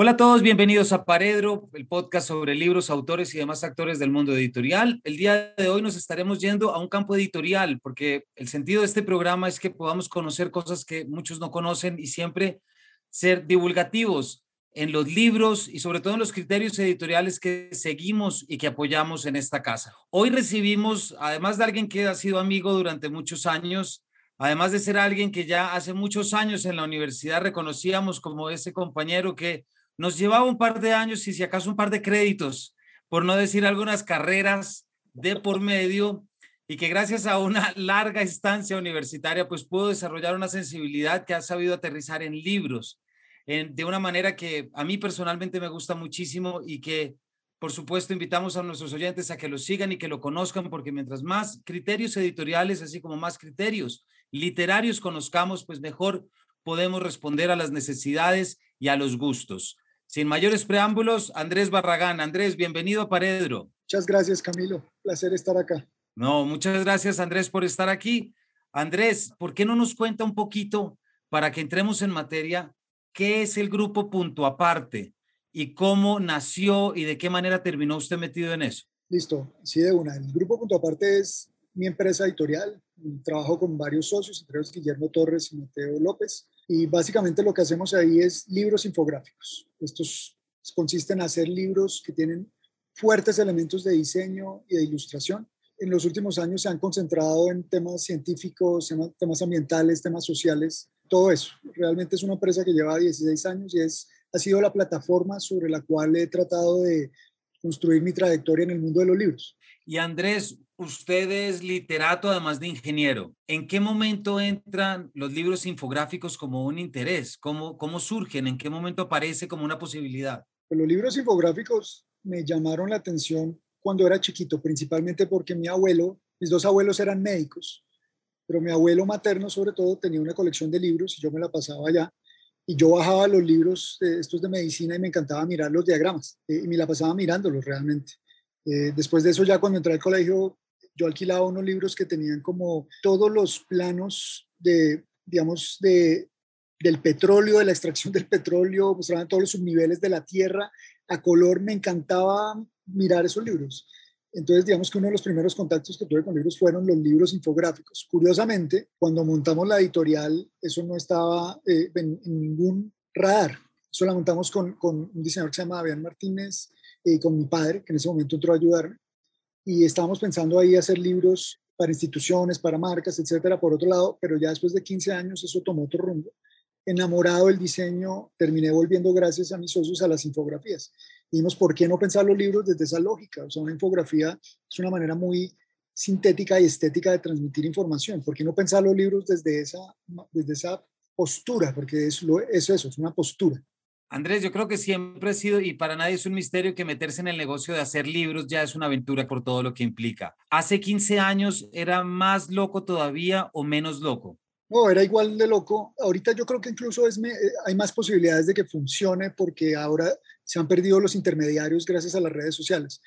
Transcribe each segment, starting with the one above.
Hola a todos, bienvenidos a Paredro, el podcast sobre libros, autores y demás actores del mundo editorial. El día de hoy nos estaremos yendo a un campo editorial, porque el sentido de este programa es que podamos conocer cosas que muchos no conocen y siempre ser divulgativos en los libros y sobre todo en los criterios editoriales que seguimos y que apoyamos en esta casa. Hoy recibimos, además de alguien que ha sido amigo durante muchos años, además de ser alguien que ya hace muchos años en la universidad reconocíamos como ese compañero que nos llevaba un par de años y si acaso un par de créditos, por no decir algunas carreras de por medio, y que gracias a una larga estancia universitaria, pues pudo desarrollar una sensibilidad que ha sabido aterrizar en libros, de una manera que a mí personalmente me gusta muchísimo y que, por supuesto, invitamos a nuestros oyentes a que lo sigan y que lo conozcan, porque mientras más criterios editoriales, así como más criterios literarios conozcamos, pues mejor podemos responder a las necesidades y a los gustos. Sin mayores preámbulos, Andrés Barragán. Andrés, bienvenido a Paredro. Muchas gracias, Camilo. Placer estar acá. No, muchas gracias, Andrés, por estar aquí. Andrés, ¿por qué no nos cuenta un poquito para que entremos en materia? ¿Qué es el grupo Punto Aparte y cómo nació y de qué manera terminó usted metido en eso? Listo, sí, de una. El grupo Punto Aparte es mi empresa editorial. Trabajo con varios socios, entre ellos Guillermo Torres y Mateo López. Y básicamente lo que hacemos ahí es libros infográficos. Estos consisten en hacer libros que tienen fuertes elementos de diseño y de ilustración. En los últimos años se han concentrado en temas científicos, temas ambientales, temas sociales, todo eso. Realmente es una empresa que lleva 16 años y es, ha sido la plataforma sobre la cual he tratado de construir mi trayectoria en el mundo de los libros. Y Andrés, usted es literato además de ingeniero. ¿En qué momento entran los libros infográficos como un interés? ¿Cómo, cómo surgen? ¿En qué momento aparece como una posibilidad? Los libros infográficos me llamaron la atención cuando era chiquito, principalmente porque mi abuelo, mis dos abuelos eran médicos, pero mi abuelo materno sobre todo tenía una colección de libros y yo me la pasaba allá y yo bajaba los libros estos de medicina y me encantaba mirar los diagramas eh, y me la pasaba mirándolos realmente. Eh, después de eso ya cuando entré al colegio yo alquilaba unos libros que tenían como todos los planos de, digamos, de, del petróleo, de la extracción del petróleo, mostraban todos los subniveles de la tierra a color. Me encantaba mirar esos libros. Entonces, digamos que uno de los primeros contactos que tuve con libros fueron los libros infográficos. Curiosamente, cuando montamos la editorial, eso no estaba eh, en, ningún radar. Eso la montamos con, con, un diseñador que se llama Fabián Martínez eh, con mi padre, que en ese momento entró a ayudarme y estábamos pensando ahí hacer libros para instituciones, para marcas, etcétera, por otro lado, pero ya después de 15 años eso tomó otro rumbo. Enamorado del diseño, terminé volviendo gracias a mis socios a las infografías. Dijimos, ¿por qué no pensar los libros desde esa lógica? O sea, una infografía es una manera muy sintética y estética de transmitir información. ¿Por qué no pensar los libros desde esa, desde esa postura? Porque es, lo, es eso, es una postura. Andrés, yo creo que siempre ha sido, y para nadie es un misterio, que meterse en el negocio de hacer libros ya es una aventura por todo lo que implica. ¿Hace 15 años era más loco todavía o menos loco? No, era igual de loco. Ahorita yo creo que incluso es eh, hay más posibilidades de que funcione porque ahora se han perdido los intermediarios gracias a las redes sociales.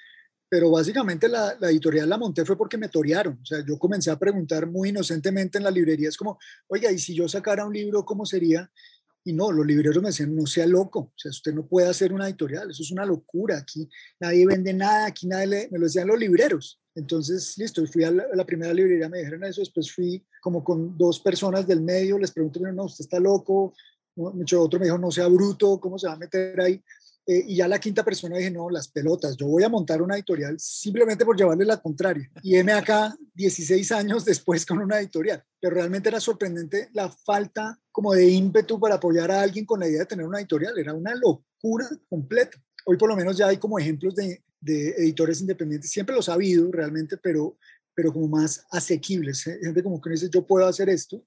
Pero básicamente la, editorial la monté fue porque me torearon. O sea, yo comencé a preguntar muy inocentemente en la librería, es como, oiga, ¿y si yo sacara un libro, cómo sería? Y no, los libreros me decían, no sea loco, o sea, usted no puede hacer una editorial, eso es una locura, aquí nadie vende nada, aquí nadie le, me lo decían los libreros. Entonces, listo, fui a la, primera librería, me dijeron eso, después fui como con dos personas del medio, les pregunté, no, usted está loco, mucho otro me dijo, no sea bruto, ¿cómo se va a meter ahí? Eh, y ya la quinta persona dije, no, las pelotas, yo voy a montar una editorial simplemente por llevarle la contraria. Y heme acá 16 años después con una editorial. Pero realmente era sorprendente la falta como de ímpetu para apoyar a alguien con la idea de tener una editorial. Era una locura completa. Hoy por lo menos ya hay como ejemplos de, de editores independientes. Siempre los ha habido realmente, pero, pero como más asequibles. ¿eh? Gente como que dice, yo puedo hacer esto.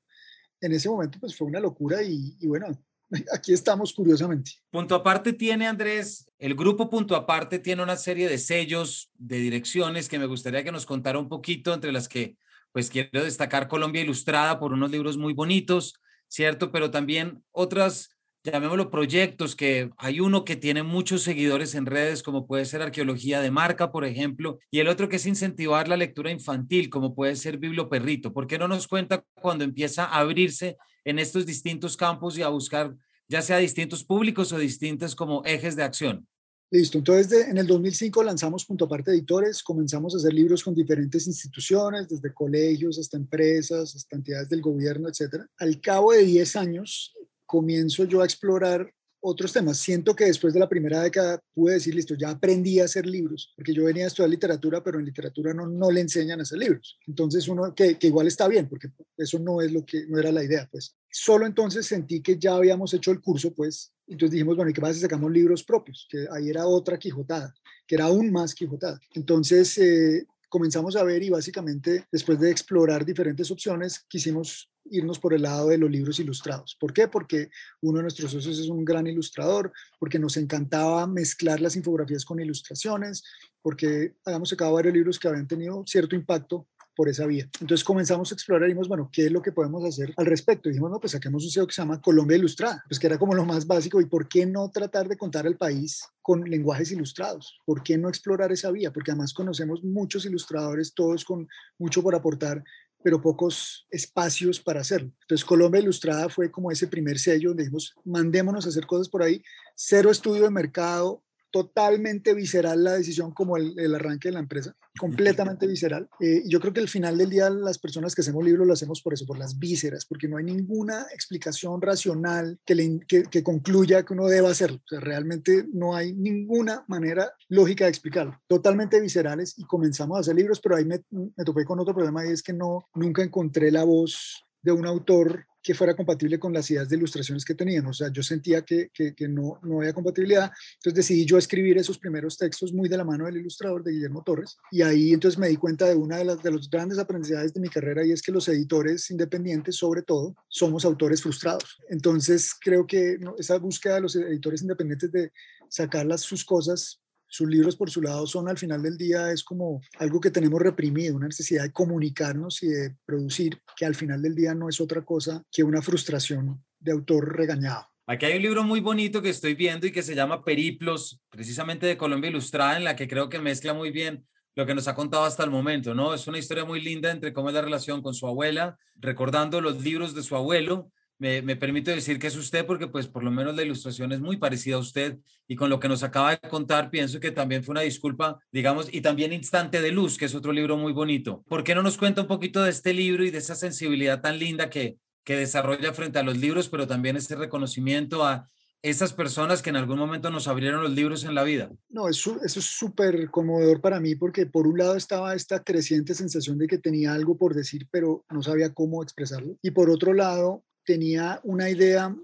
En ese momento pues fue una locura y, y bueno, aquí estamos curiosamente. Punto aparte tiene, Andrés, el grupo Punto aparte tiene una serie de sellos, de direcciones que me gustaría que nos contara un poquito, entre las que pues quiero destacar Colombia Ilustrada por unos libros muy bonitos, ¿cierto? Pero también otras, llamémoslo proyectos, que hay uno que tiene muchos seguidores en redes, como puede ser Arqueología de Marca, por ejemplo, y el otro que es incentivar la lectura infantil, como puede ser Biblo Perrito. ¿Por qué no nos cuenta cuando empieza a abrirse en estos distintos campos y a buscar ya sea distintos públicos o distintos como ejes de acción. Listo, entonces en el 2005 lanzamos Punto Aparte Editores, comenzamos a hacer libros con diferentes instituciones, desde colegios hasta empresas, hasta entidades del gobierno, etc. Al cabo de 10 años comienzo yo a explorar otros temas. Siento que después de la primera década pude decir, listo, ya aprendí a hacer libros, porque yo venía a estudiar literatura, pero en literatura no, no le enseñan a hacer libros. Entonces uno, que, que, igual está bien, porque eso no es lo que, no era la idea, pues. Solo entonces sentí que ya habíamos hecho el curso, pues, entonces dijimos, bueno, ¿y qué pasa si sacamos libros propios? Que ahí era otra quijotada, que era aún más quijotada. Entonces, eh, comenzamos a ver y básicamente después de explorar diferentes opciones quisimos irnos por el lado de los libros ilustrados. ¿Por qué? Porque uno de nuestros socios es un gran ilustrador, porque nos encantaba mezclar las infografías con ilustraciones, porque habíamos sacado varios libros que habían tenido cierto impacto por esa vía. Entonces comenzamos a explorar y dijimos, bueno, ¿qué es lo que podemos hacer al respecto? Y dijimos, no, pues saquemos un SEO que se llama Colombia Ilustrada, pues que era como lo más básico. ¿Y por qué no tratar de contar el país con lenguajes ilustrados? ¿Por qué no explorar esa vía? Porque además conocemos muchos ilustradores, todos con mucho por aportar, pero pocos espacios para hacerlo. Entonces, Colombia Ilustrada fue como ese primer sello donde dijimos, mandémonos a hacer cosas por ahí, cero estudio de mercado, totalmente visceral la decisión como el, arranque de la empresa, completamente visceral. Eh, yo creo que al final del día las personas que hacemos libros lo hacemos por eso, por las vísceras, porque no hay ninguna explicación racional que, que, concluya que uno deba hacerlo. O sea, realmente no hay ninguna manera lógica de explicarlo. Totalmente viscerales y comenzamos a hacer libros, pero ahí me, me topé con otro problema y es que no, nunca encontré la voz de un autor que fuera compatible con las ideas de ilustraciones que teníamos. O sea, yo sentía que, que, no, no había compatibilidad. Entonces decidí yo escribir esos primeros textos muy de la mano del ilustrador de Guillermo Torres. Y ahí entonces me di cuenta de una de, las, de los grandes aprendizajes de mi carrera y es que los editores independientes, sobre todo, somos autores frustrados. Entonces creo que esa búsqueda de los editores independientes de sacar las, sus cosas sus libros por su lado son al final del día es como algo que tenemos reprimido, una necesidad de comunicarnos y de producir, que al final del día no es otra cosa que una frustración de autor regañado. Aquí hay un libro muy bonito que estoy viendo y que se llama Periplos, precisamente de Colombia Ilustrada, en la que creo que mezcla muy bien lo que nos ha contado hasta el momento, ¿no? Es una historia muy linda entre cómo es la relación con su abuela, recordando los libros de su abuelo, me, me permito decir que es usted porque pues por lo menos la ilustración es muy parecida a usted y con lo que nos acaba de contar pienso que también fue una disculpa, digamos, y también Instante de Luz, que es otro libro muy bonito. ¿Por qué no nos cuenta un poquito de este libro y de esa sensibilidad tan linda que, que desarrolla frente a los libros, pero también ese reconocimiento a esas personas que en algún momento nos abrieron los libros en la vida? No, eso, eso es súper conmovedor para mí porque por un lado estaba esta creciente sensación de que tenía algo por decir, pero no sabía cómo expresarlo. Y por otro lado, tenía una idea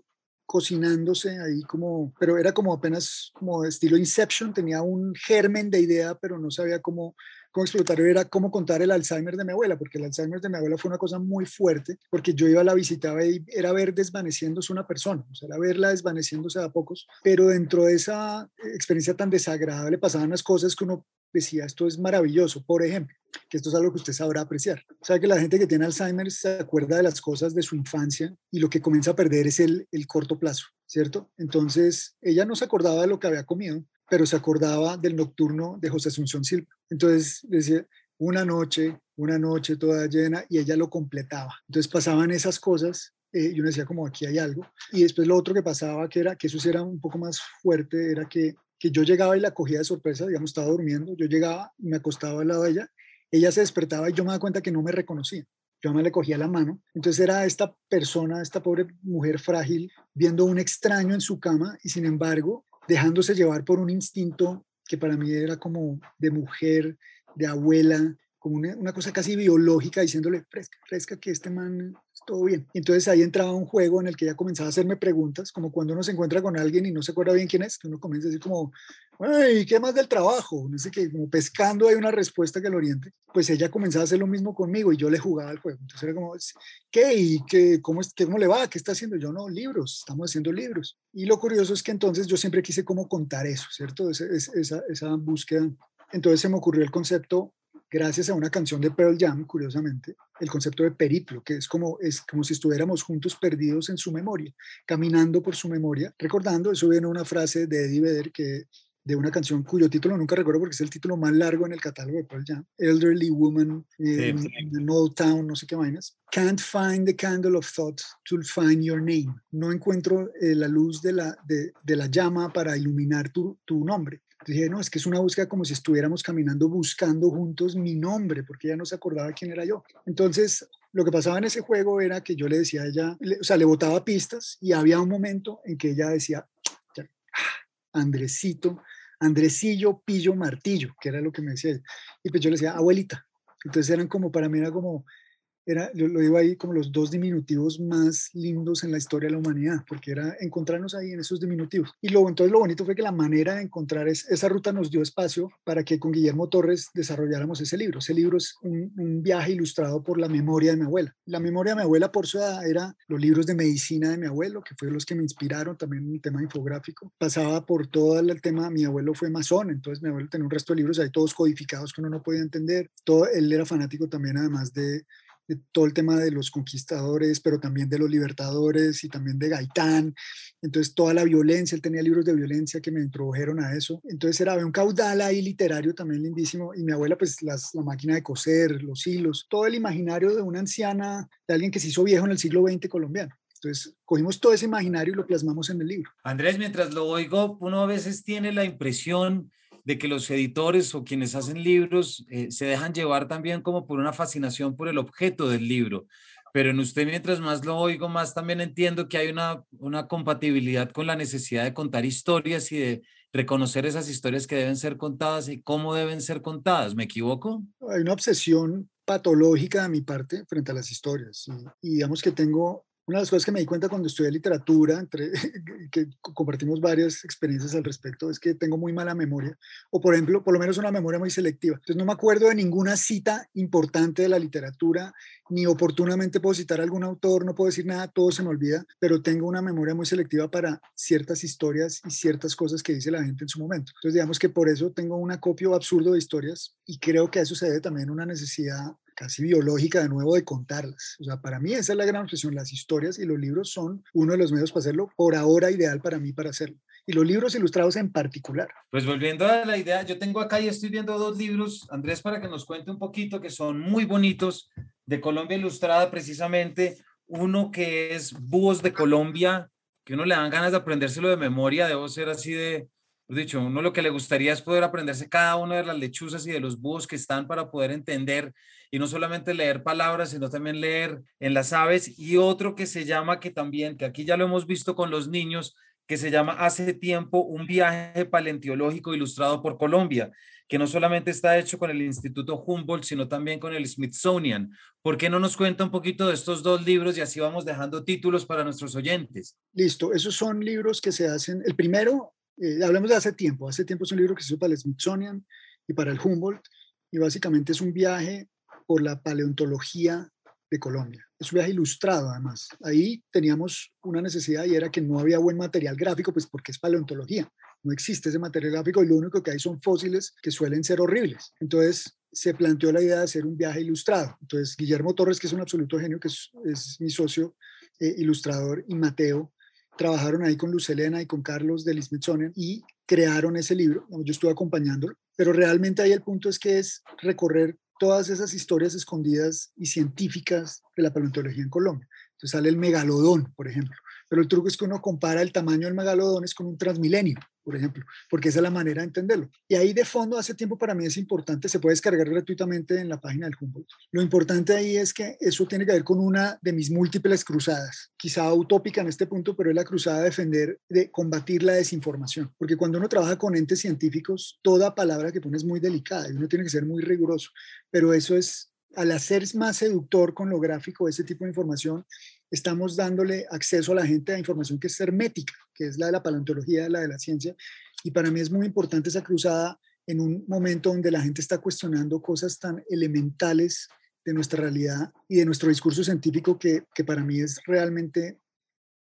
cocinándose ahí como, pero era como apenas como estilo Inception, tenía un germen de idea, pero no sabía cómo, cómo explotarlo, era cómo contar el Alzheimer de mi abuela, porque el Alzheimer de mi abuela fue una cosa muy fuerte, porque yo iba a la visitaba y era ver desvaneciéndose una persona, o sea, era verla desvaneciéndose a pocos, pero dentro de esa experiencia tan desagradable pasaban las cosas que uno decía, esto es maravilloso, por ejemplo, que esto es algo que usted sabrá apreciar. O sea, que la gente que tiene Alzheimer se acuerda de las cosas de su infancia y lo que comienza a perder es el, el corto plazo, ¿cierto? Entonces, ella no se acordaba de lo que había comido, pero se acordaba del nocturno de José Asunción Silva. Entonces, decía, una noche, una noche toda llena, y ella lo completaba. Entonces pasaban esas cosas eh, y uno decía como aquí hay algo. Y después lo otro que pasaba, que era que eso era un poco más fuerte, era que que yo llegaba y la cogía de sorpresa, digamos, estaba durmiendo, yo llegaba me acostaba al lado de ella, ella se despertaba y yo me daba cuenta que no me reconocía. Yo me le cogía la mano. Entonces era esta persona, esta pobre mujer frágil, viendo un extraño en su cama y sin embargo dejándose llevar por un instinto que para mí era como de mujer, de abuela, como una, una cosa casi biológica, diciéndole, fresca, fresca, que este man todo bien. Entonces ahí entraba un juego en el que ella comenzaba a hacerme preguntas, como cuando uno se encuentra con alguien y no se acuerda bien quién es, que uno comienza a decir como, ¿y ¿qué más del trabajo? No sé qué, como pescando hay una respuesta que lo oriente. Pues ella comenzaba a hacer lo mismo conmigo y yo le jugaba al juego. Entonces era como, ¿qué? ¿Y qué, cómo, es, cómo le va? ¿Qué está haciendo? Yo no, libros, estamos haciendo libros. Y lo curioso es que entonces yo siempre quise cómo contar eso, ¿cierto? Esa, esa búsqueda. Entonces se me ocurrió el concepto gracias a una canción de Pearl Jam, curiosamente, el concepto de periplo, que es como, es como si estuviéramos juntos perdidos en su memoria, caminando por su memoria, recordando, eso viene una frase de Eddie Vedder que de una canción cuyo título nunca recuerdo porque es el título más largo en el catálogo de Pearl Jam, Elderly Woman in, in Old Town, no sé qué vainas. Can't find the candle of thought to find your name. No encuentro eh, la luz de la, de, de, la llama para iluminar tu, tu nombre. Dije, no, es que es una búsqueda como si estuviéramos caminando buscando juntos mi nombre, porque ella no se acordaba quién era yo. Entonces, lo que pasaba en ese juego era que yo le decía a ella, o sea, le botaba pistas y había un momento en que ella decía, ah, Andresito, Andresillo, Pillo, Martillo, que era lo que me decía ella. Y pues yo le decía, abuelita. Entonces eran como, para mí era como, era, lo, digo ahí como los dos diminutivos más lindos en la historia de la humanidad, porque era encontrarnos ahí en esos diminutivos. Y luego entonces lo bonito fue que la manera de encontrar es, esa ruta nos dio espacio para que con Guillermo Torres desarrolláramos ese libro. Ese libro es un, un viaje ilustrado por la memoria de mi abuela. La memoria de mi abuela por su edad era los libros de medicina de mi abuelo, que fueron los que me inspiraron también el tema infográfico. Pasaba por todo el tema, mi abuelo fue masón, entonces mi abuelo tenía un resto de libros ahí todos codificados que uno no podía entender. Todo, él era fanático también además de todo el tema de los conquistadores, pero también de los libertadores y también de Gaitán. Entonces, toda la violencia, él tenía libros de violencia que me introdujeron a eso. Entonces, era un caudal ahí literario también lindísimo. Y mi abuela, pues, las, la máquina de coser, los hilos, todo el imaginario de una anciana, de alguien que se hizo viejo en el siglo XX colombiano. Entonces, cogimos todo ese imaginario y lo plasmamos en el libro. Andrés, mientras lo oigo, uno a veces tiene la impresión de que los editores o quienes hacen libros eh, se dejan llevar también como por una fascinación por el objeto del libro. Pero en usted, mientras más lo oigo, más también entiendo que hay una, una compatibilidad con la necesidad de contar historias y de reconocer esas historias que deben ser contadas y cómo deben ser contadas. ¿Me equivoco? Hay una obsesión patológica de mi parte frente a las historias. y digamos que tengo una de las cosas que me di cuenta cuando estudié literatura, entre, que compartimos varias experiencias al respecto, es que tengo muy mala memoria, o por ejemplo, por lo menos una memoria muy selectiva. Entonces no me acuerdo de ninguna cita importante de la literatura, ni oportunamente puedo citar a algún autor, no puedo decir nada, todo se me olvida, pero tengo una memoria muy selectiva para ciertas historias y ciertas cosas que dice la gente en su momento. Entonces digamos que por eso tengo un acopio absurdo de historias y creo que a eso se debe también una necesidad casi biológica de nuevo de contarlas. O sea, para mí esa es la gran obsesión. Las historias y los libros son uno de los medios para hacerlo, por ahora ideal para mí para hacerlo. Y los libros ilustrados en particular. Pues volviendo a la idea, yo tengo acá y estoy viendo dos libros, Andrés, para que nos cuente un poquito, que son muy bonitos, de Colombia Ilustrada precisamente. Uno que es Búhos de Colombia, que uno le dan ganas de aprendérselo de memoria, debo ser así de, dicho, uno lo que le gustaría es poder aprenderse cada una de las lechuzas y de los búhos que están para poder entender y no solamente leer palabras, sino también leer en las aves y otro que se llama, que también, que aquí ya lo hemos visto con los niños, que se llama Hace tiempo un viaje paleontológico ilustrado por Colombia, que no solamente está hecho con el Instituto Humboldt, sino también con el Smithsonian. ¿Por qué no nos cuenta un poquito de estos dos libros y así vamos dejando títulos para nuestros oyentes? Listo, esos son libros que se hacen. El primero, eh, hablamos de hace tiempo. Hace tiempo es un libro que se hizo para el Smithsonian y para el Humboldt, y básicamente es un viaje por la paleontología de Colombia. Es un viaje ilustrado además. Ahí teníamos una necesidad y era que no había buen material gráfico, pues porque es paleontología. No existe ese material gráfico y lo único que hay son fósiles que suelen ser horribles. Entonces se planteó la idea de hacer un viaje ilustrado. Entonces Guillermo Torres, que es un absoluto genio, que es, mi socio eh, ilustrador, y Mateo, trabajaron ahí con Luz Elena y con Carlos del Smithsonian y crearon ese libro. Yo estuve acompañándolo, pero realmente ahí el punto es que es recorrer todas esas historias escondidas y científicas de la paleontología en Colombia. Entonces sale el megalodón, por ejemplo. Pero el truco es que uno compara el tamaño del megalodón con un transmilenio, por ejemplo, porque esa es la manera de entenderlo. Y ahí de fondo, hace tiempo para mí es importante, se puede descargar gratuitamente en la página del Humboldt. Lo importante ahí es que eso tiene que ver con una de mis múltiples cruzadas, quizá utópica en este punto, pero es la cruzada de defender, de combatir la desinformación. Porque cuando uno trabaja con entes científicos, toda palabra que pone es muy delicada y uno tiene que ser muy riguroso. Pero eso es al hacer más seductor con lo gráfico ese tipo de información, estamos dándole acceso a la gente a información que es hermética, que es la de la paleontología, la de la ciencia. Y para mí es muy importante esa cruzada en un momento donde la gente está cuestionando cosas tan elementales de nuestra realidad y de nuestro discurso científico que, que para mí es realmente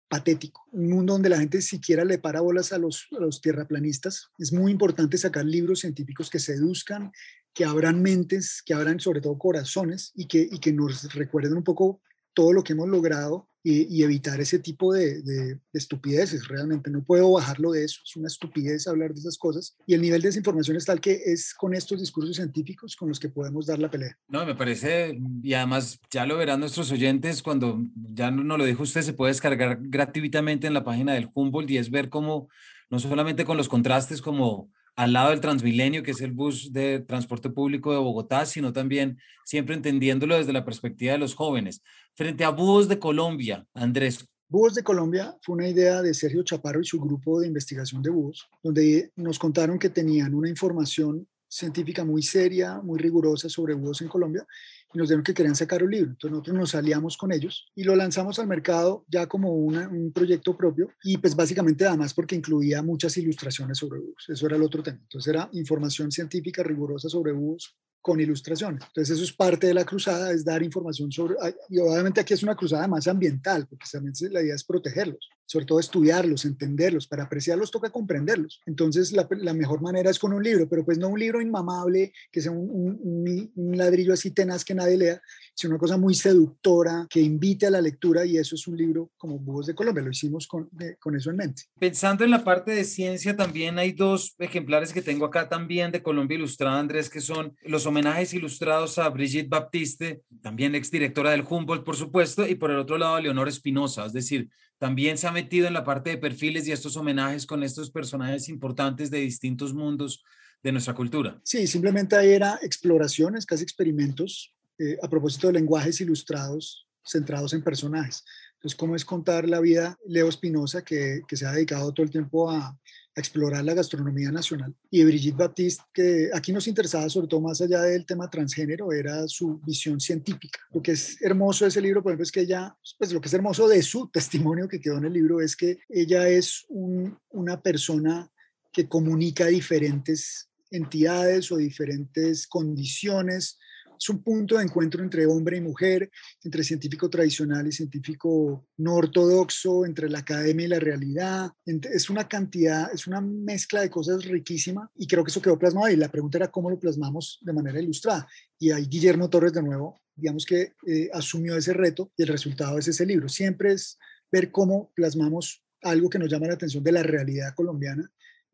patético. Un mundo donde la gente siquiera le para bolas a los, a los tierraplanistas. Es muy importante sacar libros científicos que seduzcan, que abran mentes, que abran sobre todo corazones y que, y que nos recuerden un poco todo lo que hemos logrado y, evitar ese tipo de, estupideces. Realmente no puedo bajarlo de eso. Es una estupidez hablar de esas cosas. Y el nivel de desinformación es tal que es con estos discursos científicos con los que podemos dar la pelea. No, me parece, y además ya lo verán nuestros oyentes cuando ya no, lo dijo usted, se puede descargar gratuitamente en la página del Humboldt y es ver cómo, no solamente con los contrastes como al lado del Transmilenio, que es el bus de transporte público de Bogotá, sino también siempre entendiéndolo desde la perspectiva de los jóvenes. Frente a Búhos de Colombia, Andrés. Búhos de Colombia fue una idea de Sergio Chaparro y su grupo de investigación de búhos, donde nos contaron que tenían una información científica muy seria, muy rigurosa sobre búhos en Colombia y nos dijeron que querían sacar un libro. Entonces nosotros nos aliamos con ellos y lo lanzamos al mercado ya como un proyecto propio y pues básicamente además porque incluía muchas ilustraciones sobre búhos. Eso era el otro tema. Entonces era información científica rigurosa sobre búhos con ilustraciones. Entonces eso es parte de la cruzada, es dar información sobre, y obviamente aquí es una cruzada más ambiental, porque también la idea es protegerlos sobre todo estudiarlos, entenderlos, para apreciarlos toca comprenderlos. Entonces la, mejor manera es con un libro, pero pues no un libro inmamable, que sea un, ladrillo así tenaz que nadie lea, sino una cosa muy seductora, que invite a la lectura y eso es un libro como Búhos de Colombia, lo hicimos con, con eso en mente. Pensando en la parte de ciencia, también hay dos ejemplares que tengo acá también de Colombia Ilustrada, Andrés, que son los homenajes ilustrados a Brigitte Baptiste, también exdirectora del Humboldt, por supuesto, y por el otro lado a Leonor Espinosa, es decir, también se ha metido en la parte de perfiles y estos homenajes con estos personajes importantes de distintos mundos de nuestra cultura. Sí, simplemente ahí era exploraciones, casi experimentos, eh, a propósito de lenguajes ilustrados centrados en personajes. Entonces, ¿cómo es contar la vida Leo Espinosa, que, que, se ha dedicado todo el tiempo a, explorar la gastronomía nacional. Y Brigitte Baptiste, que aquí nos interesaba sobre todo más allá del tema transgénero, era su visión científica. Lo que es hermoso de ese libro, por ejemplo, es que ella, pues lo que es hermoso de su testimonio que quedó en el libro es que ella es una persona que comunica diferentes entidades o diferentes condiciones es un punto de encuentro entre hombre y mujer, entre científico tradicional y científico no ortodoxo, entre la academia y la realidad. Es una cantidad, es una mezcla de cosas riquísima y creo que eso quedó plasmado ahí. La pregunta era cómo lo plasmamos de manera ilustrada. Y ahí Guillermo Torres de nuevo, digamos que eh, asumió ese reto y el resultado es ese libro. Siempre es ver cómo plasmamos algo que nos llama la atención de la realidad colombiana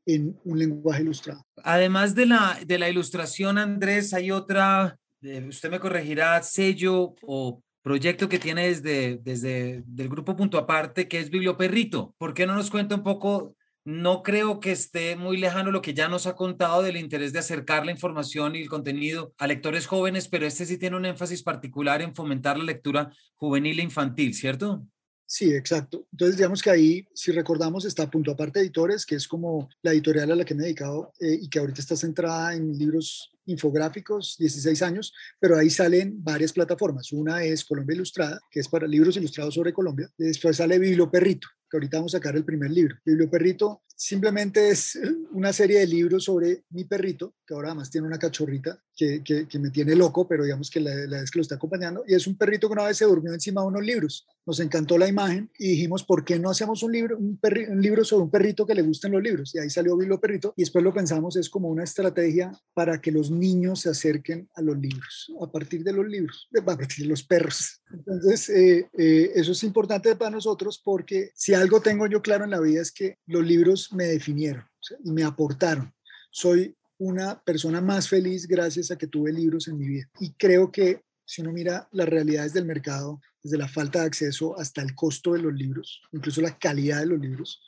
en un lenguaje ilustrado. Además de la, de la ilustración, Andrés, hay otra usted me corregirá, sello o proyecto que tiene desde, desde el grupo Punto Aparte, que es Biblioperrito. ¿Por qué no nos cuenta un poco? No creo que esté muy lejano lo que ya nos ha contado del interés de acercar la información y el contenido a lectores jóvenes, pero este sí tiene un énfasis particular en fomentar la lectura juvenil e infantil, ¿cierto? Sí, exacto. Entonces, digamos que ahí, si recordamos, está Punto Aparte Editores, que es como la editorial a la que me he dedicado eh, y que ahorita está centrada en libros infográficos, 16 años, pero ahí salen varias plataformas. Una es Colombia Ilustrada, que es para libros ilustrados sobre Colombia. Después sale Biblio Perrito, que ahorita vamos a sacar el primer libro. Biblio Perrito simplemente es una serie de libros sobre mi perrito, que ahora además tiene una cachorrita que, que, me tiene loco, pero digamos que la, la, vez que lo está acompañando, y es un perrito que una vez se durmió encima de unos libros. Nos encantó la imagen y dijimos, ¿por qué no hacemos un libro, un, un libro sobre un perrito que le gusten los libros? Y ahí salió Biblio Perrito, y después lo pensamos, es como una estrategia para que los niños se acerquen a los libros, a partir de los libros, a partir de los perros. Entonces, eh, eh, eso es importante para nosotros porque si algo tengo yo claro en la vida es que los libros me definieron y me aportaron. Soy una persona más feliz gracias a que tuve libros en mi vida. Y creo que si uno mira las realidades del mercado, desde la falta de acceso hasta el costo de los libros, incluso la calidad de los libros,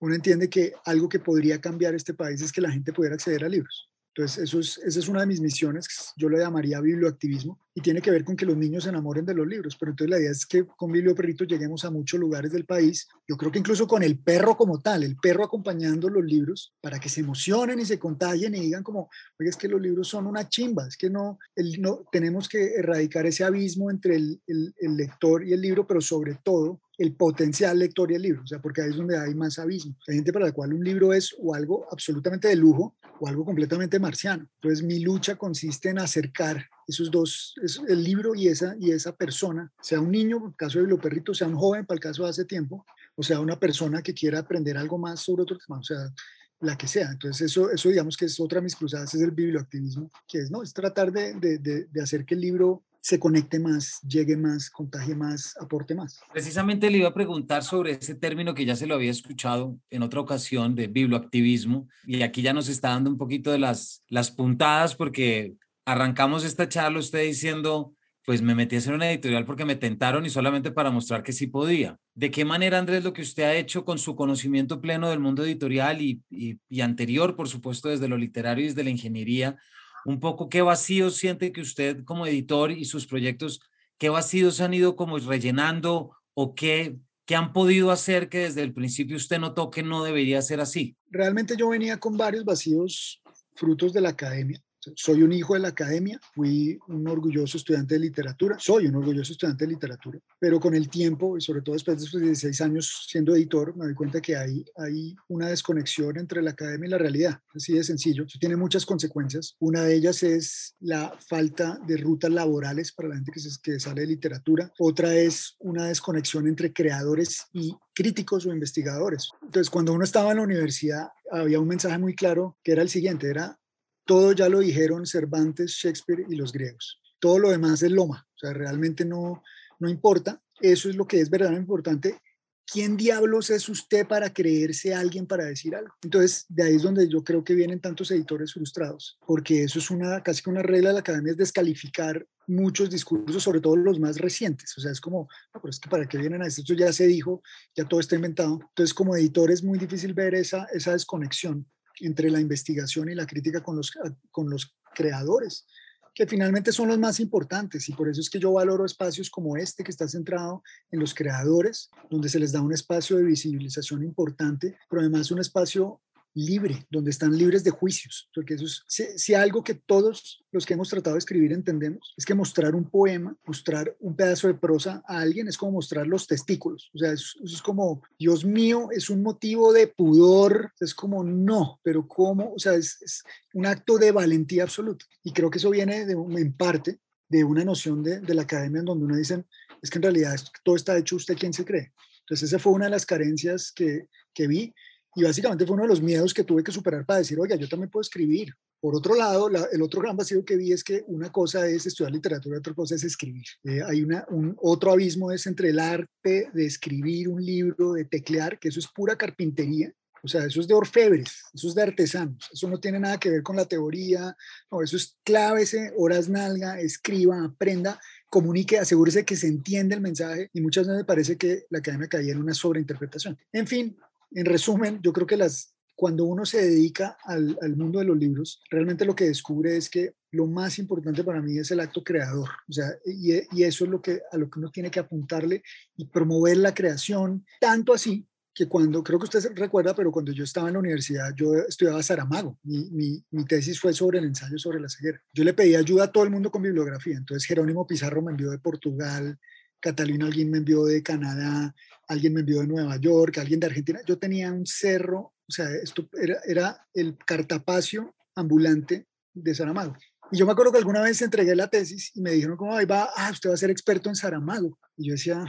uno entiende que algo que podría cambiar este país es que la gente pudiera acceder a libros. Entonces, eso es, esa es una de mis misiones, yo lo llamaría biblioactivismo, y tiene que ver con que los niños se enamoren de los libros. Pero entonces la idea es que con Biblio Perrito lleguemos a muchos lugares del país, yo creo que incluso con el perro como tal, el perro acompañando los libros, para que se emocionen y se contagien y digan como, oye, es que los libros son una chimba, es que no, el, no tenemos que erradicar ese abismo entre el, el, el lector y el libro, pero sobre todo el potencial lector y el libro, o sea, porque ahí es donde hay más abismo. Hay gente para la cual un libro es o algo absolutamente de lujo o algo completamente marciano. Entonces mi lucha consiste en acercar esos dos, el libro y esa, y esa persona, sea un niño, en el caso de Perrito, sea un joven, para el caso de hace tiempo, o sea una persona que quiera aprender algo más sobre otro tema, o sea, la que sea. Entonces eso, eso digamos que es otra de mis cruzadas, es el biblioactivismo, que es, ¿no? Es tratar de, de, de hacer que el libro se conecte más, llegue más, contagie más, aporte más. Precisamente le iba a preguntar sobre ese término que ya se lo había escuchado en otra ocasión de biblioactivismo y aquí ya nos está dando un poquito de las, las puntadas porque arrancamos esta charla usted diciendo pues me metí a hacer una editorial porque me tentaron y solamente para mostrar que sí podía. ¿De qué manera, Andrés, lo que usted ha hecho con su conocimiento pleno del mundo editorial y, y, anterior, por supuesto, desde lo literario y desde la ingeniería, un poco qué vacíos siente que usted como editor y sus proyectos, qué vacíos han ido como rellenando o qué, qué han podido hacer que desde el principio usted notó que no debería ser así? Realmente yo venía con varios vacíos frutos de la academia. Soy un hijo de la academia, fui un orgulloso estudiante de literatura, soy un orgulloso estudiante de literatura, pero con el tiempo y sobre todo después de estos 16 años siendo editor, me doy cuenta que hay, hay una desconexión entre la academia y la realidad, así de sencillo. Eso tiene muchas consecuencias. Una de ellas es la falta de rutas laborales para la gente que, sale de literatura. Otra es una desconexión entre creadores y críticos o investigadores. Entonces, cuando uno estaba en la universidad, había un mensaje muy claro que era el siguiente, era todo ya lo dijeron Cervantes, Shakespeare y los griegos. Todo lo demás es loma, o sea, realmente no, no importa. Eso es lo que es verdaderamente importante. ¿Quién diablos es usted para creerse alguien para decir algo? Entonces, de ahí es donde yo creo que vienen tantos editores frustrados, porque eso es una, casi que una regla de la academia, es descalificar muchos discursos, sobre todo los más recientes. O sea, es como, no, pero es que para qué vienen a esto, esto ya se dijo, ya todo está inventado. Entonces, como editor es muy difícil ver esa, esa desconexión entre la investigación y la crítica con los, con los creadores, que finalmente son los más importantes y por eso es que yo valoro espacios como este que está centrado en los creadores, donde se les da un espacio de visibilización importante, pero además un espacio libre, donde están libres de juicios. Porque eso es, si, algo que todos los que hemos tratado de escribir entendemos, es que mostrar un poema, mostrar un pedazo de prosa a alguien es como mostrar los testículos. O sea, eso, es como, Dios mío, es un motivo de pudor, es como, no, pero ¿cómo? O sea, es, un acto de valentía absoluta. Y creo que eso viene de, en parte de una noción de, la academia en donde uno dice, es que en realidad todo está hecho usted quien se cree. Entonces esa fue una de las carencias que, que vi y básicamente fue uno de los miedos que tuve que superar para decir, oiga, yo también puedo escribir. Por otro lado, el otro gran vacío que vi es que una cosa es estudiar literatura otra cosa es escribir. Eh, hay un otro abismo es entre el arte de escribir un libro, de teclear, que eso es pura carpintería, o sea, eso es de orfebres, eso es de artesanos, eso no tiene nada que ver con la teoría, no, eso es clávese, horas nalga, escriba, aprenda, comunique, asegúrese que se entiende el mensaje y muchas veces me parece que la academia caía en una sobreinterpretación. En fin, en resumen, yo creo que las, cuando uno se dedica al, mundo de los libros, realmente lo que descubre es que lo más importante para mí es el acto creador. O sea, y, y, eso es lo que, a lo que uno tiene que apuntarle y promover la creación, tanto así que cuando, creo que usted recuerda, pero cuando yo estaba en la universidad, yo estudiaba Saramago. Mi, mi, mi, tesis fue sobre el ensayo sobre la ceguera. Yo le pedí ayuda a todo el mundo con bibliografía. Entonces, Jerónimo Pizarro me envió de Portugal, Catalina alguien me envió de Canadá, alguien me envió de Nueva York, alguien de Argentina. Yo tenía un cerro, o sea, esto era, el cartapacio ambulante de Saramago. Y yo me acuerdo que alguna vez entregué la tesis y me dijeron, ¿cómo va? Ah, usted va a ser experto en Saramago. Y yo decía,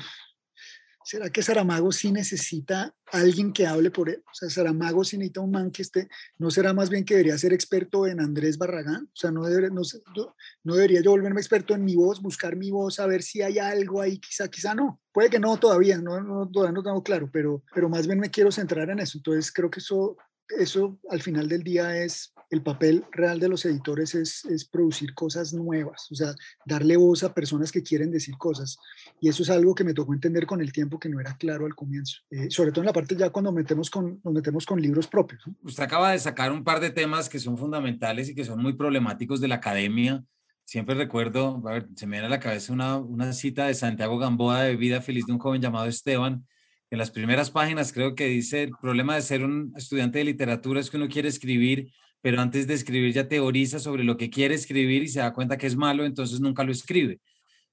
¿será que Saramago sí necesita alguien que hable por él? O sea, Saramago sí necesita un man que esté, ¿no será más bien que debería ser experto en Andrés Barragán? O sea, no, no, debería yo volverme experto en mi voz, buscar mi voz, a ver si hay algo ahí, quizá, quizá no. Puede que no todavía, no, no, todavía no tengo claro, pero, pero más bien me quiero centrar en eso. Entonces creo que eso, eso al final del día es el papel real de los editores es, es, producir cosas nuevas, o sea, darle voz a personas que quieren decir cosas. Y eso es algo que me tocó entender con el tiempo que no era claro al comienzo, eh, sobre todo en la parte ya cuando metemos con, nos metemos con libros propios. Usted acaba de sacar un par de temas que son fundamentales y que son muy problemáticos de la academia. Siempre recuerdo, a ver, se me viene a la cabeza una, una cita de Santiago Gamboa de Vida Feliz de un joven llamado Esteban, en las primeras páginas creo que dice, el problema de ser un estudiante de literatura es que uno quiere escribir pero antes de escribir ya teoriza sobre lo que quiere escribir y se da cuenta que es malo, entonces nunca lo escribe,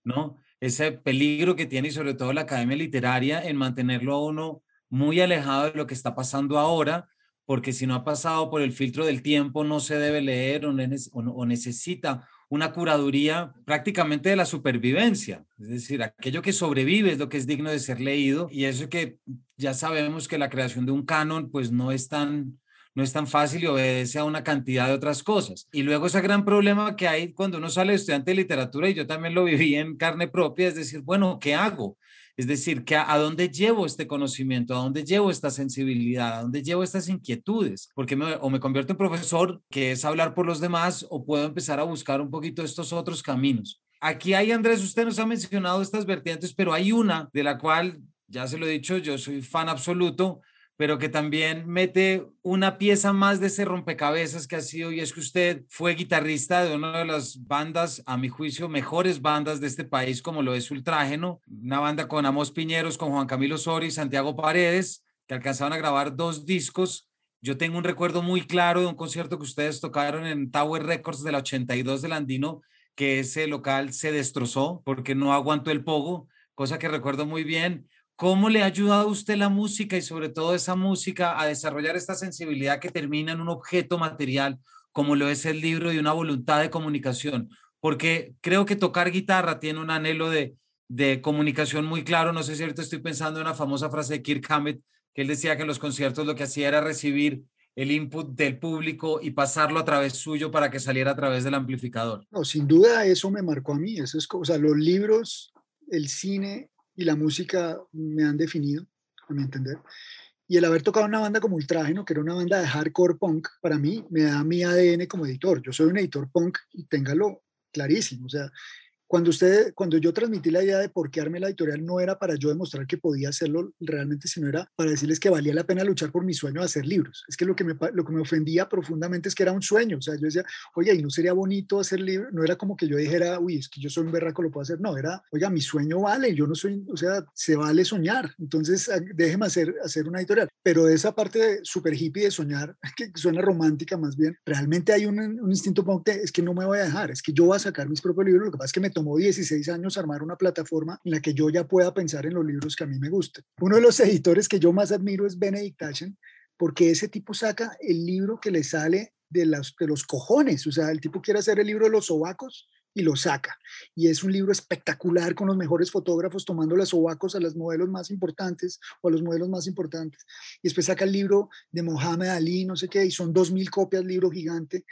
¿no? Ese peligro que tiene y sobre todo la academia literaria en mantenerlo a uno muy alejado de lo que está pasando ahora, porque si no ha pasado por el filtro del tiempo no se debe leer o, necesita una curaduría prácticamente de la supervivencia, es decir, aquello que sobrevive es lo que es digno de ser leído y eso que ya sabemos que la creación de un canon pues no es tan no es tan fácil y obedece a una cantidad de otras cosas. Y luego ese gran problema que hay cuando uno sale de estudiante de literatura, y yo también lo viví en carne propia, es decir, bueno, ¿qué hago? Es decir, que a, dónde llevo este conocimiento, a dónde llevo esta sensibilidad, a dónde llevo estas inquietudes, porque o me convierto en profesor, que es hablar por los demás, o puedo empezar a buscar un poquito estos otros caminos. Aquí hay, Andrés, usted nos ha mencionado estas vertientes, pero hay una de la cual, ya se lo he dicho, yo soy fan absoluto, pero que también mete una pieza más de ese rompecabezas que ha sido, y es que usted fue guitarrista de una de las bandas, a mi juicio, mejores bandas de este país, como lo es Ultrágeno, una banda con Amos Piñeros, con Juan Camilo Sori y Santiago Paredes, que alcanzaron a grabar dos discos. Yo tengo un recuerdo muy claro de un concierto que ustedes tocaron en Tower Records de la 82 del Andino, que ese local se destrozó porque no aguantó el pogo, cosa que recuerdo muy bien ¿Cómo le ha ayudado a usted la música y sobre todo esa música a desarrollar esta sensibilidad que termina en un objeto material como lo es el libro y una voluntad de comunicación? Porque creo que tocar guitarra tiene un anhelo de, de comunicación muy claro. No sé si ahorita estoy pensando en una famosa frase de Kirk Hammett, que él decía que en los conciertos lo que hacía era recibir el input del público y pasarlo a través suyo para que saliera a través del amplificador. No, sin duda eso me marcó a mí. Eso es, o sea, los libros, el cine y la música me han definido, a mi entender. Y el haber tocado una banda como Ultrágeno, que era una banda de hardcore punk, para mí me da mi ADN como editor. Yo soy un editor punk y téngalo clarísimo. O sea, cuando, usted, cuando yo transmití la idea de por qué armé la editorial, no era para yo demostrar que podía hacerlo realmente, sino era para decirles que valía la pena luchar por mi sueño de hacer libros. Es que lo que me, lo que me ofendía profundamente es que era un sueño. O sea, yo decía, oye, ¿y no sería bonito hacer libros? No era como que yo dijera, uy, es que yo soy un berraco, lo puedo hacer. No, era, oiga, mi sueño vale, yo no soy, o sea, se vale soñar. Entonces, ah, déjeme hacer, hacer una editorial. Pero esa parte súper hippie de soñar, que suena romántica más bien, realmente hay un, un instinto es que no me voy a dejar, es que yo voy a sacar mis propios libros. Lo que pasa es que me tomó 16 años armar una plataforma en la que yo ya pueda pensar en los libros que a mí me gusten. Uno de los editores que yo más admiro es Benedict Taschen, porque ese tipo saca el libro que le sale de, las, de los cojones, o sea, el tipo quiere hacer el libro de los sobacos y lo saca. Y es un libro espectacular con los mejores fotógrafos tomando los sobacos a los modelos más importantes o a los modelos más importantes. Y después saca el libro de Mohamed Ali, no sé qué, y son dos mil copias, libro gigante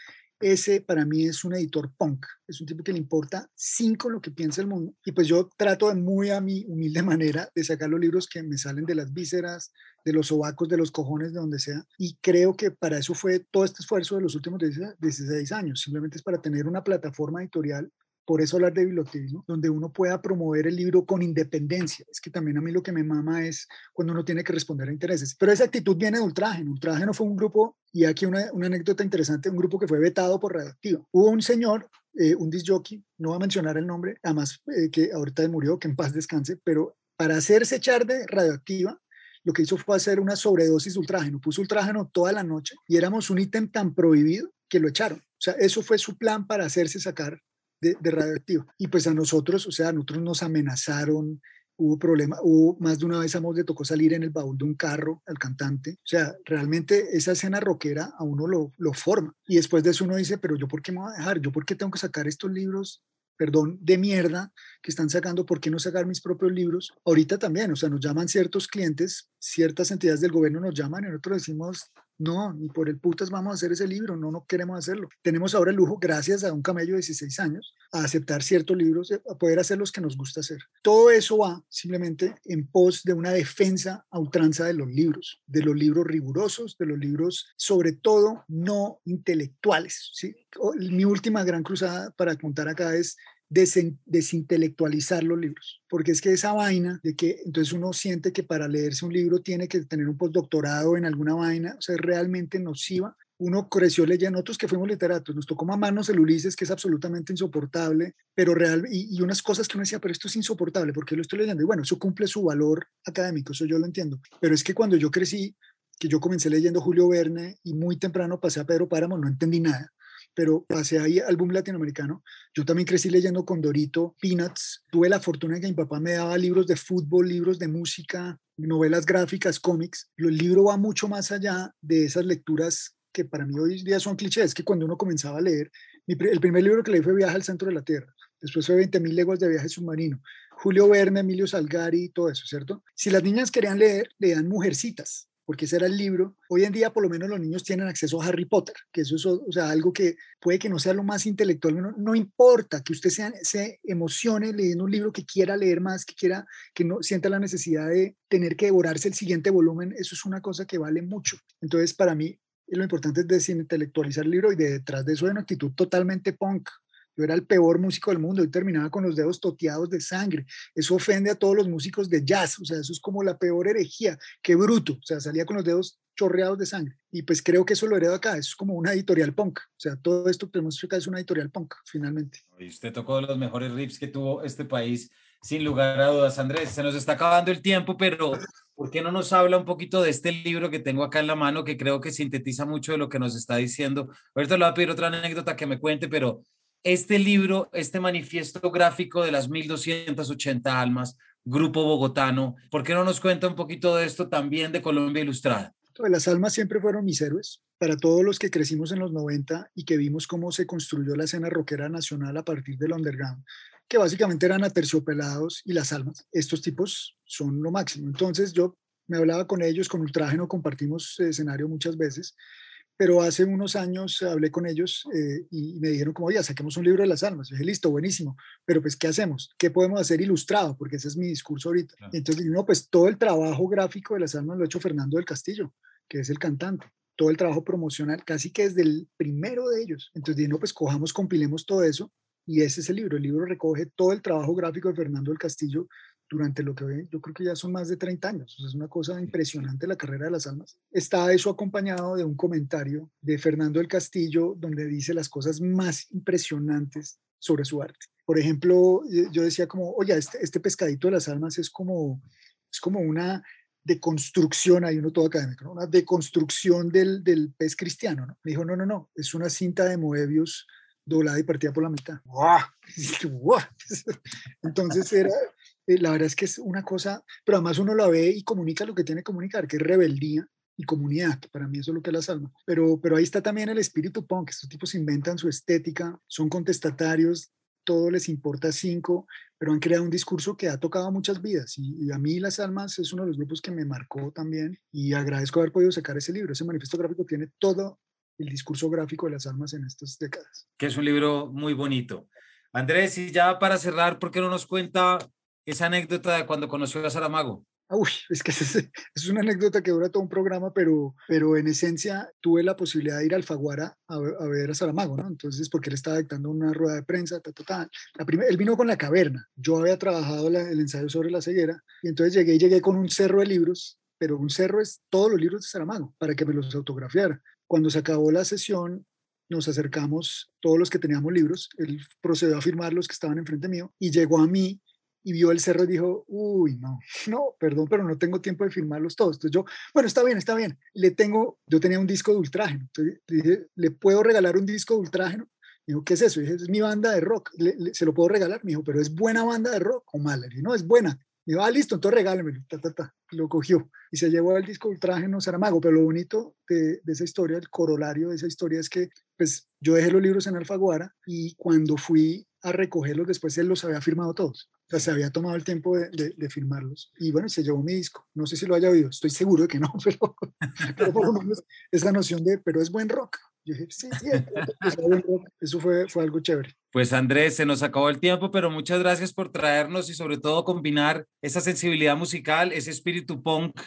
ese para mí es un editor punk, es un tipo que le importa cinco lo que piensa el mundo. Y pues yo trato de muy a mi humilde manera de sacar los libros que me salen de las vísceras, de los sobacos, de los cojones, de donde sea. Y creo que para eso fue todo este esfuerzo de los últimos 16 años. Simplemente es para tener una plataforma editorial por eso hablar de bibliotecismo, donde uno pueda promover el libro con independencia. Es que también a mí lo que me mama es cuando uno tiene que responder a intereses. Pero esa actitud viene de Ultraje. Ultraje no fue un grupo, y aquí una, una anécdota interesante, un grupo que fue vetado por Radioactiva. Hubo un señor, eh, un disjockey, no voy a mencionar el nombre, además eh, que ahorita murió, que en paz descanse, pero para hacerse echar de Radioactiva, lo que hizo fue hacer una sobredosis de ultrágeno. Puso ultrágeno toda la noche y éramos un ítem tan prohibido que lo echaron. O sea, eso fue su plan para hacerse sacar de, radioactivo. Y pues a nosotros, o sea, a nosotros nos amenazaron, hubo problema, hubo más de una vez a le tocó salir en el baúl de un carro al cantante. O sea, realmente esa escena rockera a uno lo, lo forma. Y después de eso uno dice, pero yo por qué me voy a dejar, yo por qué tengo que sacar estos libros perdón, de mierda que están sacando, ¿por qué no sacar mis propios libros? Ahorita también, o sea, nos llaman ciertos clientes, ciertas entidades del gobierno nos llaman y nosotros decimos, no, ni por el putas vamos a hacer ese libro, no, no queremos hacerlo. Tenemos ahora el lujo, gracias a un camello de 16 años, a aceptar ciertos libros, a poder hacer los que nos gusta hacer. Todo eso va simplemente en pos de una defensa a ultranza de los libros, de los libros rigurosos, de los libros sobre todo no intelectuales. ¿sí? Mi última gran cruzada para contar acá es desintelectualizar los libros, porque es que esa vaina de que entonces uno siente que para leerse un libro tiene que tener un postdoctorado en alguna vaina, o sea, realmente nociva. Uno creció leyendo, otros que fuimos literatos, nos tocó mamarnos el Ulises, que es absolutamente insoportable, pero real, y, y unas cosas que uno decía, pero esto es insoportable, porque lo estoy leyendo? Y bueno, eso cumple su valor académico, eso yo lo entiendo, pero es que cuando yo crecí, que yo comencé leyendo Julio Verne y muy temprano pasé a Pedro Páramo, no entendí nada pero pasé ahí álbum latinoamericano. Yo también crecí leyendo con Dorito, Peanuts. Tuve la fortuna de que mi papá me daba libros de fútbol, libros de música, novelas gráficas, cómics. El libro va mucho más allá de esas lecturas que para mí hoy día son clichés, que cuando uno comenzaba a leer, el primer libro que leí fue Viaje al Centro de la Tierra, después fue 20.000 leguas de viaje submarino, Julio Verne, Emilio Salgari, todo eso, ¿cierto? Si las niñas querían leer, leían Mujercitas, porque ese era el libro. Hoy en día por lo menos los niños tienen acceso a Harry Potter, que eso es o sea, algo que puede que no sea lo más intelectual, no, importa que usted se, se emocione leyendo un libro que quiera leer más, que quiera, que no sienta la necesidad de tener que devorarse el siguiente volumen, eso es una cosa que vale mucho. Entonces para mí lo importante es desintelectualizar el libro y detrás de eso hay una actitud totalmente punk, yo era el peor músico del mundo y terminaba con los dedos toteados de sangre. Eso ofende a todos los músicos de jazz, o sea, eso es como la peor herejía. Qué bruto, o sea, salía con los dedos chorreados de sangre. Y pues creo que eso lo heredo acá, eso es como una editorial punk. O sea, todo esto que tenemos acá es una editorial punk, finalmente. Y usted tocó los mejores riffs que tuvo este país, sin lugar a dudas, Andrés. Se nos está acabando el tiempo, pero ¿por qué no nos habla un poquito de este libro que tengo acá en la mano, que creo que sintetiza mucho de lo que nos está diciendo? Ahorita le voy a pedir otra anécdota que me cuente, pero este libro, este manifiesto gráfico de las 1280 almas, Grupo Bogotano, ¿por qué no nos cuenta un poquito de esto también de Colombia Ilustrada? Las almas siempre fueron mis héroes. Para todos los que crecimos en los 90 y que vimos cómo se construyó la escena rockera nacional a partir del underground, que básicamente eran aterciopelados y las almas. Estos tipos son lo máximo. Entonces yo me hablaba con ellos, con Ultrágeno compartimos escenario muchas veces pero hace unos años hablé con ellos eh, y me dijeron como, oye, saquemos un libro de las almas. Yo dije, listo, buenísimo, pero pues, ¿qué hacemos? ¿Qué podemos hacer ilustrado? Porque ese es mi discurso ahorita. Entonces, no, pues todo el trabajo gráfico de las almas lo ha hecho Fernando del Castillo, que es el cantante. Todo el trabajo promocional, casi que desde el primero de ellos. Entonces dije, no, pues cojamos, compilemos todo eso y ese es el libro. El libro recoge todo el trabajo gráfico de Fernando del Castillo durante lo que yo creo que ya son más de 30 años. es una cosa impresionante la carrera de las almas. Está eso acompañado de un comentario de Fernando del Castillo donde dice las cosas más impresionantes sobre su arte. Por ejemplo, yo decía como, oye, este, este pescadito de las almas es como, es como una deconstrucción, hay uno todo académico, una deconstrucción del, del pez cristiano. ¿no? Me dijo, no, no, no, es una cinta de Moebius doblada y partida por la mitad. Entonces era, eh, la verdad es que es una cosa, pero además uno la ve y comunica lo que tiene que comunicar, que es rebeldía y comunidad. Para mí eso es lo que es las almas. Pero, pero ahí está también el espíritu punk. Estos tipos inventan su estética, son contestatarios, todo les importa cinco, pero han creado un discurso que ha tocado muchas vidas. Y, a mí Las Almas es uno de los grupos que me marcó también y agradezco haber podido sacar ese libro. Ese manifiesto gráfico tiene todo el discurso gráfico de las almas en estas décadas. Que es un libro muy bonito. Andrés, y ya para cerrar, ¿por qué no nos cuenta esa anécdota de cuando conoció a Saramago. Uy, es que es, es, una anécdota que dura todo un programa, pero, pero en esencia tuve la posibilidad de ir a Alfaguara a, a ver a Saramago, ¿no? Entonces, porque él estaba dictando una rueda de prensa, ta, ta, ta. La primera, él vino con La Caverna, yo había trabajado el ensayo sobre la ceguera, y entonces llegué y llegué con un cerro de libros, pero un cerro es todos los libros de Saramago, para que me los autografiara. Cuando se acabó la sesión, nos acercamos todos los que teníamos libros, él procedió a firmar los que estaban enfrente mío, y llegó a mí y vio el cerro y dijo, uy, no, no, perdón, pero no tengo tiempo de firmarlos todos. Entonces yo, bueno, está bien, está bien. Le tengo, yo tenía un disco de ultrágeno. Entonces le dije, ¿le puedo regalar un disco de ultrágeno? Dijo, ¿qué es eso? dije, es mi banda de rock. ¿Se lo puedo regalar? Me dijo, ¿pero es buena banda de rock o mala? Dije, no, es buena. Dijo, ah, listo, entonces regálemelo. Ta, ta, ta. Lo cogió y se llevó el disco Ultrágeno Saramago. Pero lo bonito de, de, esa historia, el corolario de esa historia es que pues yo dejé los libros en Alfaguara y cuando fui a recogerlos después él los había firmado todos. O sea, se había tomado el tiempo de, de, firmarlos. Y bueno, se llevó mi disco. No sé si lo haya oído, estoy seguro de que no, pero, pero por lo menos esa noción de, pero es buen rock. Yo dije, sí, sí, es buen rock. Eso fue, fue algo chévere. Pues Andrés, se nos acabó el tiempo, pero muchas gracias por traernos y sobre todo combinar esa sensibilidad musical, ese espíritu punk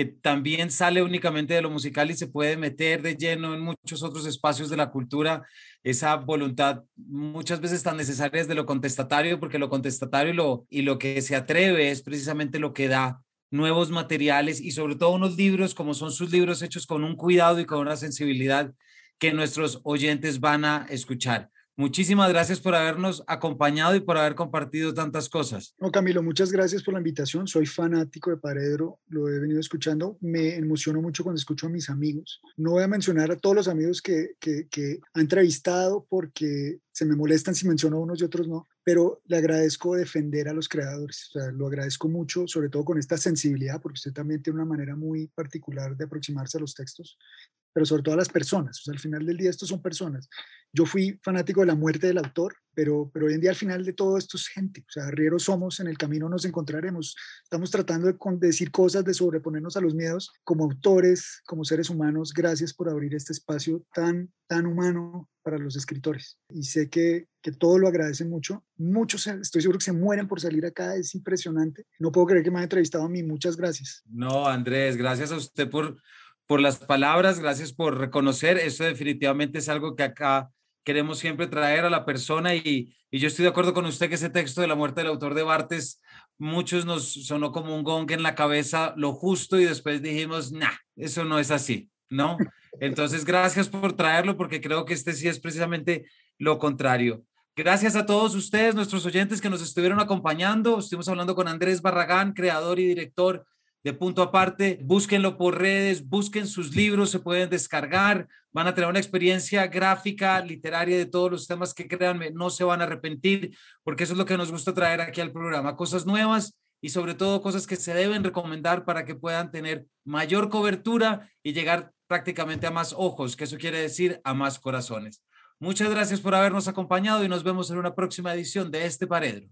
que también sale únicamente de lo musical y se puede meter de lleno en muchos otros espacios de la cultura, esa voluntad muchas veces tan necesaria es de lo contestatario, porque lo contestatario y lo, y lo que se atreve es precisamente lo que da nuevos materiales y sobre todo unos libros como son sus libros hechos con un cuidado y con una sensibilidad que nuestros oyentes van a escuchar. Muchísimas gracias por habernos acompañado y por haber compartido tantas cosas. No, Camilo, muchas gracias por la invitación. Soy fanático de Paredro, lo he venido escuchando. Me emociono mucho cuando escucho a mis amigos. No voy a mencionar a todos los amigos que, que, que ha entrevistado porque se me molestan si menciono a unos y otros no, pero le agradezco defender a los creadores. Lo agradezco mucho, sobre todo con esta sensibilidad, porque usted también tiene una manera muy particular de aproximarse a los textos pero sobre todo a las personas. Al final del día estos son personas Yo fui fanático de la muerte del autor, pero, pero hoy en día al final de todo esto es gente. O sea, arrieros somos, en el camino nos encontraremos. Estamos tratando de, decir cosas, de sobreponernos a los miedos como autores, como seres humanos. Gracias por abrir este espacio tan, tan humano para los escritores. Y sé que, que todo lo agradecen mucho. Muchos, estoy seguro que se mueren por salir acá. Es impresionante. No puedo creer que me haya entrevistado a mí. Muchas gracias. No, Andrés, gracias a usted por por las palabras, gracias por reconocer. Eso definitivamente es algo que acá queremos siempre traer a la persona y, yo estoy de acuerdo con usted que ese texto de la muerte del autor de Bartes, muchos nos sonó como un gong en la cabeza, lo justo, y después dijimos, nah, eso no es así, ¿no? Entonces, gracias por traerlo porque creo que este sí es precisamente lo contrario. Gracias a todos ustedes, nuestros oyentes que nos estuvieron acompañando. Estuvimos hablando con Andrés Barragán, creador y director de punto aparte, búsquenlo por redes, busquen sus libros, se pueden descargar, van a tener una experiencia gráfica, literaria de todos los temas que créanme, no se van a arrepentir, porque eso es lo que nos gusta traer aquí al programa, cosas nuevas y sobre todo cosas que se deben recomendar para que puedan tener mayor cobertura y llegar prácticamente a más ojos, que eso quiere decir a más corazones. Muchas gracias por habernos acompañado y nos vemos en una próxima edición de este Paredro.